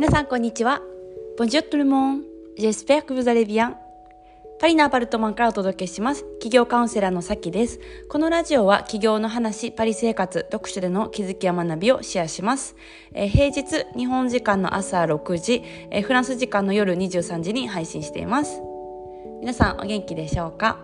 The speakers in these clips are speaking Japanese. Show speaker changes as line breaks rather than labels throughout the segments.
皆さんこんにちは。Bonjour tout le monde. J'espère que vous allez bien. パリのアパルトマンからお届けします。企業カウンセラーのさきです。このラジオは企業の話、パリ生活、読書での気づきや学びをシェアします。えー、平日、日本時間の朝6時、えー、フランス時間の夜23時に配信しています。皆さんお元気でしょうか？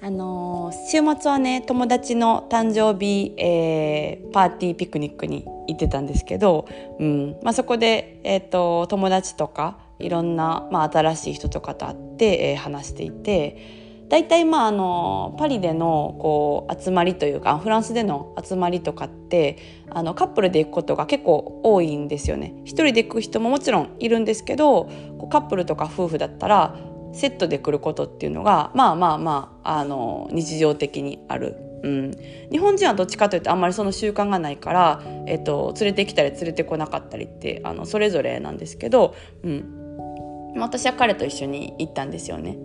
あのー、週末はね友達の誕生日、えー、パーティーピクニックに行ってたんですけど、うんまあ、そこで、えーと、友達とかいろんな、まあ、新しい人とかと会って、えー、話していて大体まああのパリでのこう集まりというかフランスでの集まりとかってあのカップルで行くことが結構多いんですよね。一人で行く人ももちろんいるんですけどカップルとか夫婦だったらセットで来ることっていうのがまあまあまああの日常的にある。うん、日本人はどっちかというとあんまりその習慣がないから、えっと、連れてきたり連れてこなかったりってあのそれぞれなんですけど、うん、私は彼と一緒に行ったんですよね。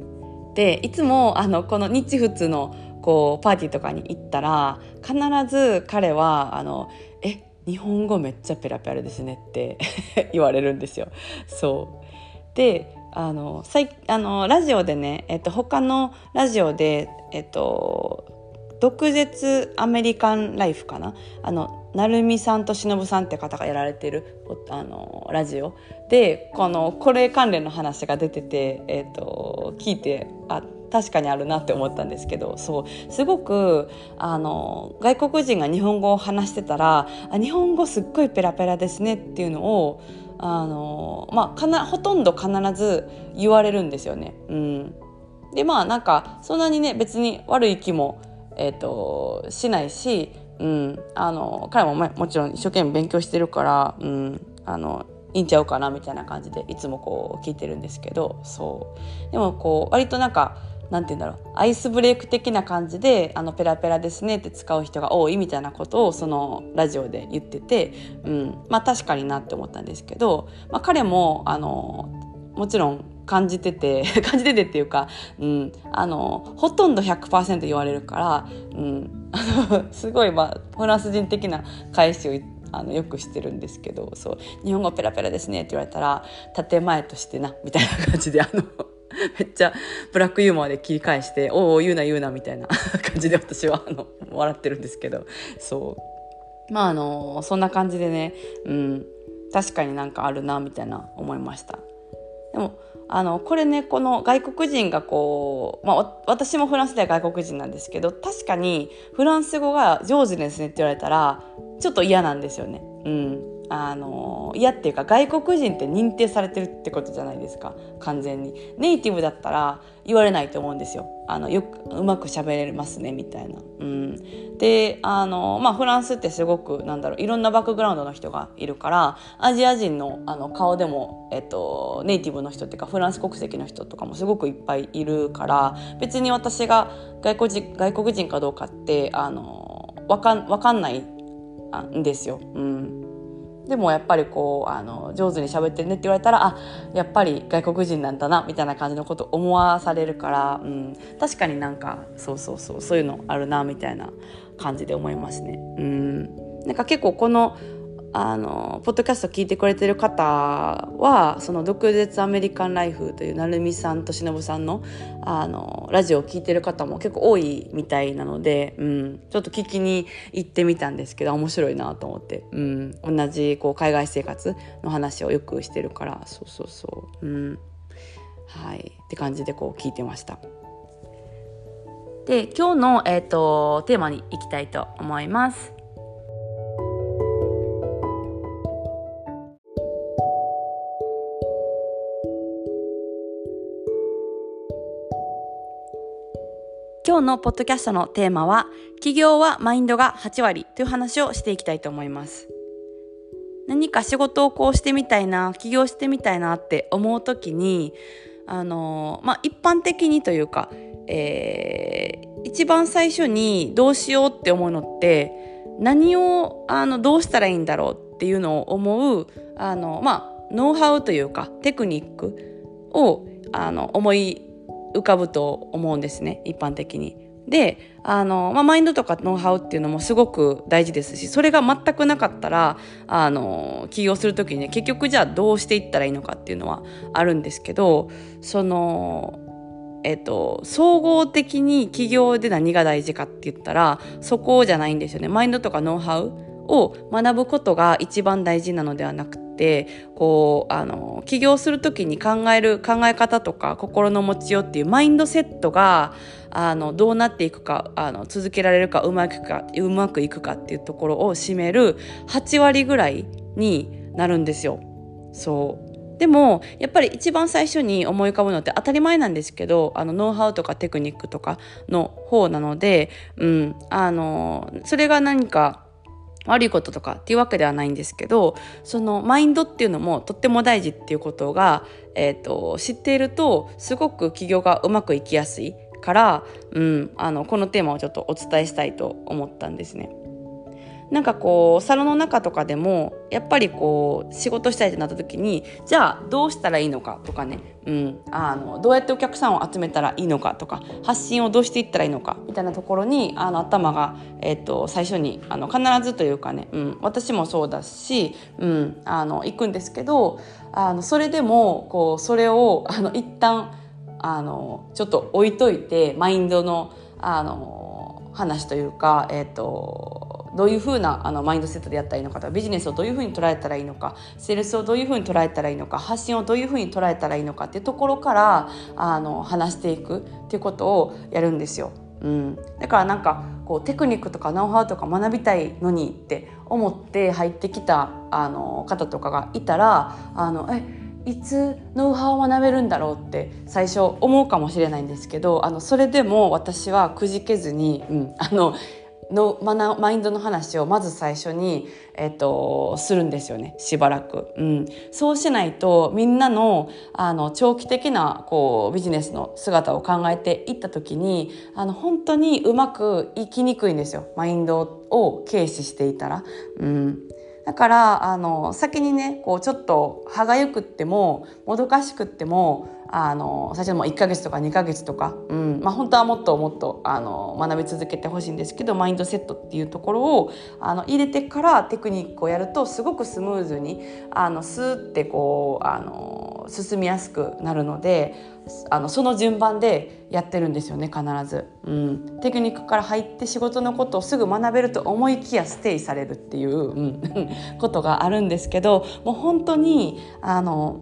でいつもあのこの日仏のこうパーティーとかに行ったら必ず彼はあの「え日本語めっちゃペラペラですね」って 言われるんですよ。そうであのあのラジオでね、えっと、他のラジオで、えっと、毒舌アメリカンライフかな？あの成美さんと忍さんって方がやられてるあのラジオ。でこのこれ関連の話が出てて、えっと、聞いてあ確かにあるなって思ったんですけどそう。すごくあの外国人が日本語を話してたらあ日本語すっごいペラペラですねっていうのをあのまあかなほとんど必ず言われるんですよね。うん、でまあなんかそんなにね別に悪い気も、えーと、しないし、うん、あの彼ももちろん一生懸命勉強してるから、うん、あのいいんちゃうかなみたいな感じでいつもこう聞いてるんですけどそう。でもこう割となんかなんて言うんだろう。アイスブレイク的な感じで「あのペラペラですね」って使う人が多いみたいなことをそのラジオで言ってて、うん、まあ確かになって思ったんですけど、まあ、彼もあのもちろん感じてて 感じててっていうか、うん、あのほとんど100%言われるから、うん、すごい、まあ、フランス人的な返しをあのよくしてるんですけどそう「日本語ペラペラですね」って言われたら「建前としてな」みたいな感じであの めっちゃブラックユーモアで切り返して「おお言うな言うな」みたいな 感じで私はあの笑ってるんですけど。そう。まああのそんな感じでねうん。確かになんかあるなみたいな思いました。でもあのこれねこの外国人がこう、まあ、私もフランスでは外国人なんですけど確かにフランス語が上手ですねって言われたらちょっと嫌なんですよね。うん。あの嫌っていうか外国人って認定されてるってことじゃないですか。完全に。ネイティブだったら言われないと思うんですよ。あのよくうまく喋れますねみたいな、うん、であのまあフランスってすごくなんだろういろんなバックグラウンドの人がいるからアジア人のあの顔でも、えっと、ネイティブの人っていうかフランス国籍の人とかもすごくいっぱいいるから別に私が外国人外国人かどうかってあのわかんわかんないんですよ。うん。でもやっぱりこうあの上手に喋ってるねって言われたらあやっぱり外国人なんだなみたいな感じのこと思わされるから、うん、確かになんかそうそうそうそういうのあるなみたいな感じで思いますね。うん、なんか結構このあのポッドキャスト聞いてくれてる方はその「毒舌アメリカンライフ」という成美さんと忍さんのあのラジオを聞いてる方も結構多いみたいなので、うん、ちょっと聞きに行ってみたんですけど面白いなと思って、うん、同じこう海外生活の話をよくしてるからそうそうそう、うん、はい。って感じでこう聞いてました。で今日の、えーとテーマに行きたいと思います。今日のポッドキャストのテーマは企業はマインドが8割という話をしていきたいと思います。何か仕事をこうしてみたいな起業してみたいなって思う時にあのまあ一般的にというか、えー、一番最初にどうしようって思うのって何をあのどうしたらいいんだろうっていうのを思うあのまあノウハウというかテクニックをあの思い浮かぶと思うんですね一般的に。であの、まあ、マインドとかノウハウっていうのもすごく大事ですしそれが全くなかったらあの起業する時にね結局じゃあどうしていったらいいのかっていうのはあるんですけどそのえっと、総合的に起業で何が大事かって言ったらそこじゃないんですよね。マインドとかノウハウを学ぶことが一番大事なのではなくてこうあの起業する時に考える考え方とか心の持ちようっていうマインドセットがあのどうなっていくかあの続けられるかうまくいくかうまくいくかっていうところを占める8割ぐらいになるんですよ。そうでもやっぱり一番最初に思い浮かぶのって当たり前なんですけどあのノウハウとかテクニックとかの方なので、うん、あのそれが何か悪いこととかっていうわけではないんですけどそのマインドっていうのもとっても大事っていうことが、えーと、知っているとすごく起業がうまくいきやすいから、うん、あのこのテーマをちょっとお伝えしたいと思ったんですね。なんかこうサロンの中とかでもやっぱりこう仕事したいってなった時にじゃあどうしたらいいのかとかね、うん、あのどうやってお客さんを集めたらいいのかとか発信をどうしていったらいいのかみたいなところにあの頭が、えーと、最初にあの必ずというかね、うん、私もそうだし、うん、あの行くんですけどあのそれでもこうそれをあの一旦あのちょっと置いといてマインドのあの話というか、えーとどういうふうなあのマインドセットでやったらいいのかとかビジネスをどういうふうに捉えたらいいのかセールスをどういうふうに捉えたらいいのか発信をどういうふうに捉えたらいいのかっていうところからあの話していくっていうことをやるんですよ。うん、だからなんかこうテクニックとかノウハウとか学びたいのにって思って入ってきたあの方とかがいたらあのえいつノウハウを学べるんだろうって最初思うかもしれないんですけどあのそれでも私はくじけずに、うん、あののマインドの話をまず最初に、えっと、するんですよねしばらく、うん、そうしないとみんなのあの長期的なこうビジネスの姿を考えていった時にあの本当にうまくいきにくいんですよマインドを軽視していたら。うん。だからあの先にねこうちょっと歯がゆくってももどかしくってもあの最初も1ヶ月とか2ヶ月とか、うん。まあ、本当はもっともっとあの学び続けてほしいんですけどマインドセットっていうところをあの入れてからテクニックをやるとすごくスムーズにあのスーってこうあの進みやすくなるのであのその順番でやってるんですよね必ず、うん、テクニックから入って仕事のことをすぐ学べると思いきやステイされるっていう、うん、ことがあるんですけどもう本当にあの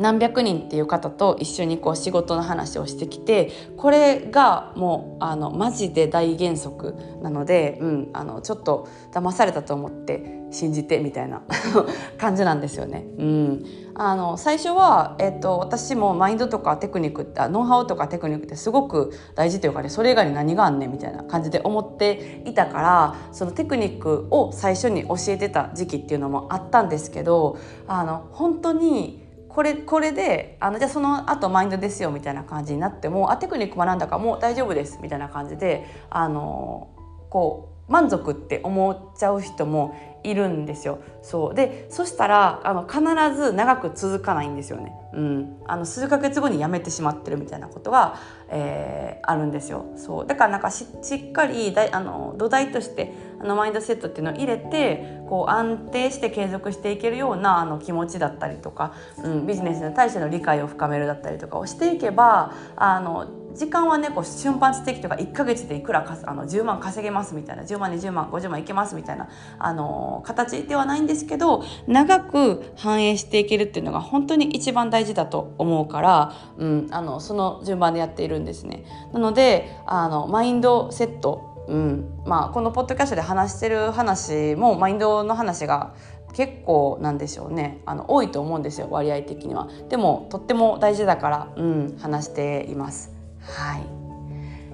何百人っていう方と一緒にこう仕事の話をしてきてこれがもうあのマジで大原則なので、うん、あのちょっと騙されたと思って信じてみたいな 感じなんですよね。うん、あの最初は、えーと、私もマインドとかテクニックってノウハウとかテクニックってすごく大事というかねそれ以外に何があんねんみたいな感じで思っていたからそのテクニックを最初に教えてた時期っていうのもあったんですけどあの本当にこれこれであのじゃあその後マインドですよみたいな感じになってもあテクニック学んだかもう大丈夫ですみたいな感じであのこう満足って思っちゃう人もいるんですよ。そうでそしたらあの必ず長く続かないんですよね。うん、あの数ヶ月後に辞めてしまってるみたいなことが、えー、あるんですよ。そうだからなんかしっかりだあの土台としてあのマインドセットっていうのを入れてこう安定して継続していけるようなあの気持ちだったりとか、うん、ビジネスに対しての理解を深めるだったりとかをしていけばあの時間はねこう瞬発的とか1か月でいくらかあの10万稼げますみたいな10万20万50万いけますみたいなあの形ではないんですけど長く反映していけるっていうのが本当に一番大事だと思うから、うん、あのその順番でやっているんですね。なのであのマインドセットうんまあ、このポッドキャストで話してる話もマインドの話が結構なんでしょうね。あの多いと思うんですよ割合的には。でもとっても大事だから、うん、話しています。はい、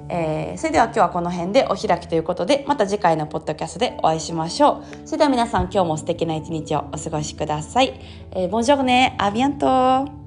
えー、それでは今日はこの辺でお開きということでまた次回のポッドキャストでお会いしましょう。それでは皆さん今日も素敵な一日をお過ごしください、えー、ボンジョルネアビアント